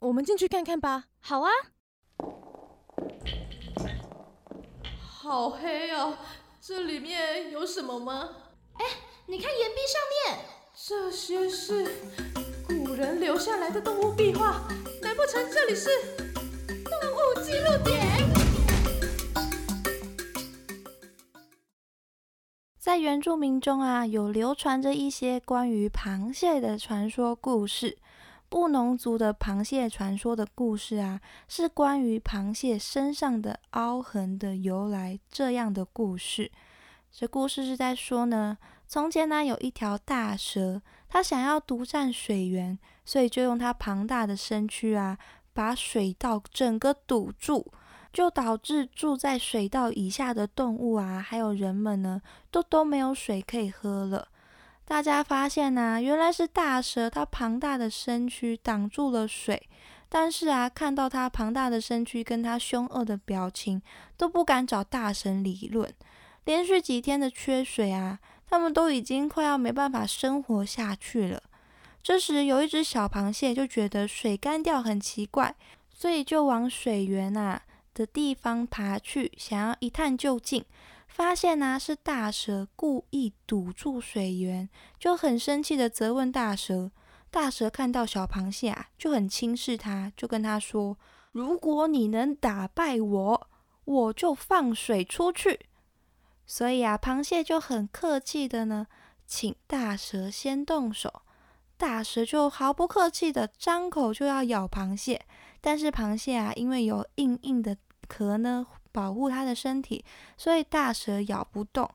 我们进去看看吧。好啊。好黑哦，这里面有什么吗？哎，你看岩壁上面，这些是古人留下来的动物壁画，难不成这里是动物记录点？在原住民中啊，有流传着一些关于螃蟹的传说故事。布农族的螃蟹传说的故事啊，是关于螃蟹身上的凹痕的由来这样的故事。这故事是在说呢，从前呢有一条大蛇，它想要独占水源，所以就用它庞大的身躯啊，把水道整个堵住，就导致住在水道以下的动物啊，还有人们呢，都都没有水可以喝了。大家发现呐，原来是大蛇，它庞大的身躯挡住了水。但是啊，看到它庞大的身躯跟它凶恶的表情，都不敢找大神理论。连续几天的缺水啊，他们都已经快要没办法生活下去了。这时，有一只小螃蟹就觉得水干掉很奇怪，所以就往水源啊的地方爬去，想要一探究竟。发现呢是大蛇故意堵住水源，就很生气的责问大蛇。大蛇看到小螃蟹啊，就很轻视它，就跟他说：“如果你能打败我，我就放水出去。”所以啊，螃蟹就很客气的呢，请大蛇先动手。大蛇就毫不客气的张口就要咬螃蟹，但是螃蟹啊，因为有硬硬的壳呢。保护它的身体，所以大蛇咬不动，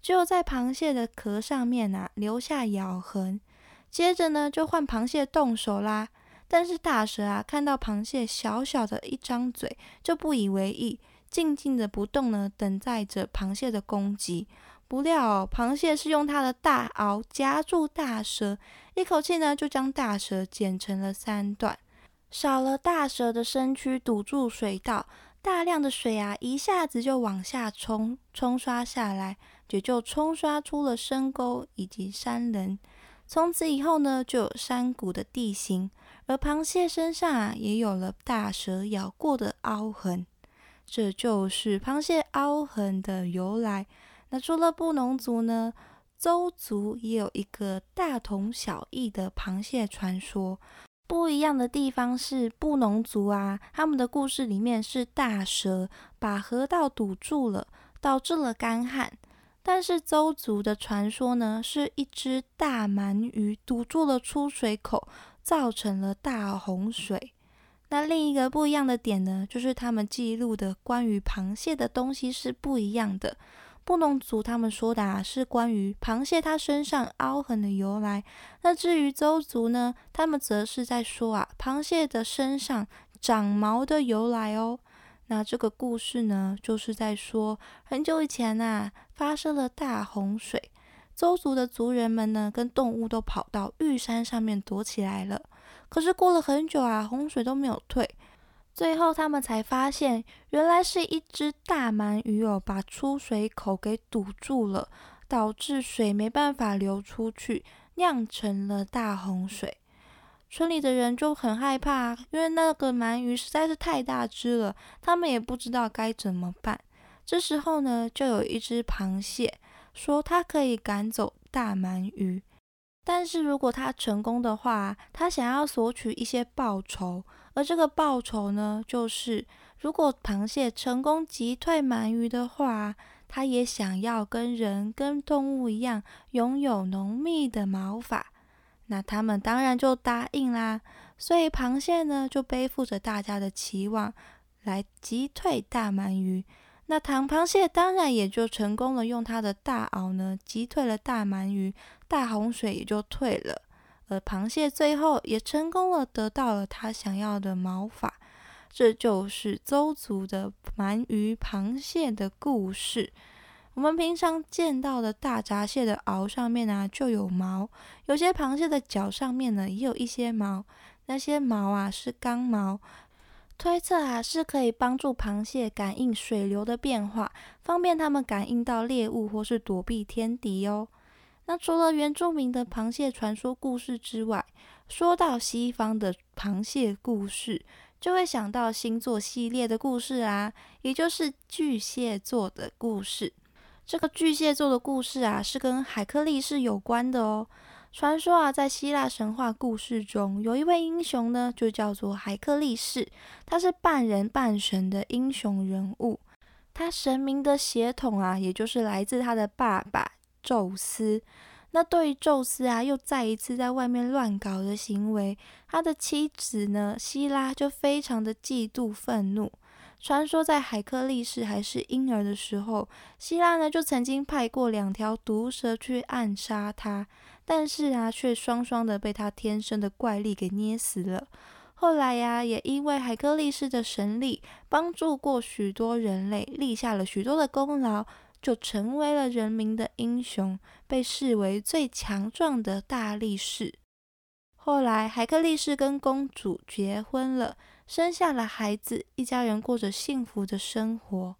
只有在螃蟹的壳上面啊留下咬痕。接着呢，就换螃蟹动手啦。但是大蛇啊看到螃蟹小小的一张嘴，就不以为意，静静的不动呢，等待着螃蟹的攻击。不料螃蟹是用它的大螯夹住大蛇，一口气呢就将大蛇剪成了三段，少了大蛇的身躯堵住水道。大量的水啊，一下子就往下冲，冲刷下来，也就冲刷出了深沟以及山棱。从此以后呢，就有山谷的地形。而螃蟹身上啊，也有了大蛇咬过的凹痕，这就是螃蟹凹痕的由来。那除了布农族呢，邹族也有一个大同小异的螃蟹传说。不一样的地方是，布农族啊，他们的故事里面是大蛇把河道堵住了，导致了干旱；但是邹族的传说呢，是一只大鳗鱼堵住了出水口，造成了大洪水。那另一个不一样的点呢，就是他们记录的关于螃蟹的东西是不一样的。布农族他们说的啊，是关于螃蟹它身上凹痕的由来。那至于邹族呢，他们则是在说啊，螃蟹的身上长毛的由来哦。那这个故事呢，就是在说很久以前呐，发生了大洪水，邹族的族人们呢，跟动物都跑到玉山上面躲起来了。可是过了很久啊，洪水都没有退。最后，他们才发现，原来是一只大鳗鱼哦，把出水口给堵住了，导致水没办法流出去，酿成了大洪水。村里的人就很害怕，因为那个鳗鱼实在是太大只了，他们也不知道该怎么办。这时候呢，就有一只螃蟹说，它可以赶走大鳗鱼，但是如果它成功的话，它想要索取一些报酬。而这个报酬呢，就是如果螃蟹成功击退鳗鱼的话，它也想要跟人、跟动物一样拥有浓密的毛发。那他们当然就答应啦。所以螃蟹呢，就背负着大家的期望来击退大鳗鱼。那糖螃蟹当然也就成功了，用它的大螯呢击退了大鳗鱼，大洪水也就退了。而螃蟹最后也成功了，得到了它想要的毛发。这就是邹族的鳗鱼螃蟹的故事。我们平常见到的大闸蟹的螯上面啊就有毛，有些螃蟹的脚上面呢也有一些毛，那些毛啊是刚毛，推测啊是可以帮助螃蟹感应水流的变化，方便它们感应到猎物或是躲避天敌哦。那除了原住民的螃蟹传说故事之外，说到西方的螃蟹故事，就会想到星座系列的故事啊，也就是巨蟹座的故事。这个巨蟹座的故事啊，是跟海克力士有关的哦。传说啊，在希腊神话故事中，有一位英雄呢，就叫做海克力士，他是半人半神的英雄人物。他神明的血统啊，也就是来自他的爸爸宙斯。那对于宙斯啊，又再一次在外面乱搞的行为，他的妻子呢，希拉就非常的嫉妒愤怒。传说在海克力士还是婴儿的时候，希拉呢就曾经派过两条毒蛇去暗杀他，但是啊，却双双的被他天生的怪力给捏死了。后来呀，也因为海克力士的神力，帮助过许多人类，立下了许多的功劳，就成为了人民的英雄，被视为最强壮的大力士。后来，海克力士跟公主结婚了。生下了孩子，一家人过着幸福的生活。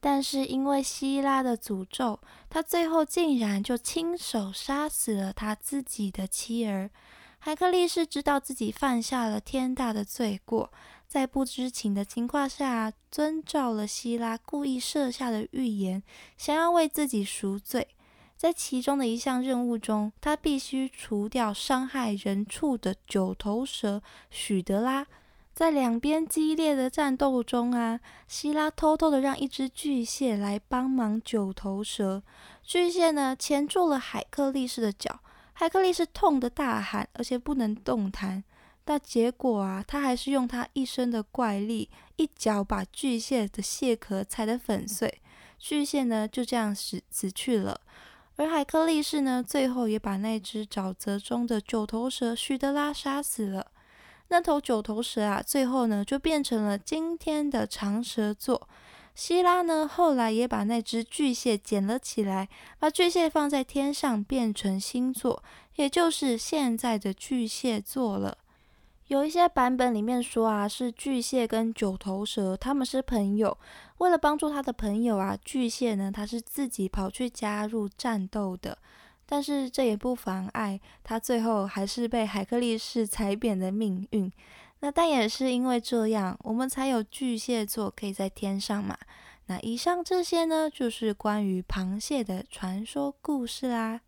但是因为希拉的诅咒，他最后竟然就亲手杀死了他自己的妻儿。海克力士知道自己犯下了天大的罪过，在不知情的情况下，遵照了希拉故意设下的预言，想要为自己赎罪。在其中的一项任务中，他必须除掉伤害人畜的九头蛇许德拉。在两边激烈的战斗中啊，希拉偷偷的让一只巨蟹来帮忙九头蛇。巨蟹呢钳住了海克力士的脚，海克力士痛得大喊，而且不能动弹。但结果啊，他还是用他一身的怪力，一脚把巨蟹的蟹壳踩得粉碎。巨蟹呢就这样死死去了，而海克力士呢，最后也把那只沼泽中的九头蛇许德拉杀死了。那头九头蛇啊，最后呢就变成了今天的长蛇座。希拉呢后来也把那只巨蟹捡了起来，把巨蟹放在天上，变成星座，也就是现在的巨蟹座了。有一些版本里面说啊，是巨蟹跟九头蛇他们是朋友，为了帮助他的朋友啊，巨蟹呢他是自己跑去加入战斗的。但是这也不妨碍他最后还是被海克力士踩扁的命运。那但也是因为这样，我们才有巨蟹座可以在天上嘛。那以上这些呢，就是关于螃蟹的传说故事啦。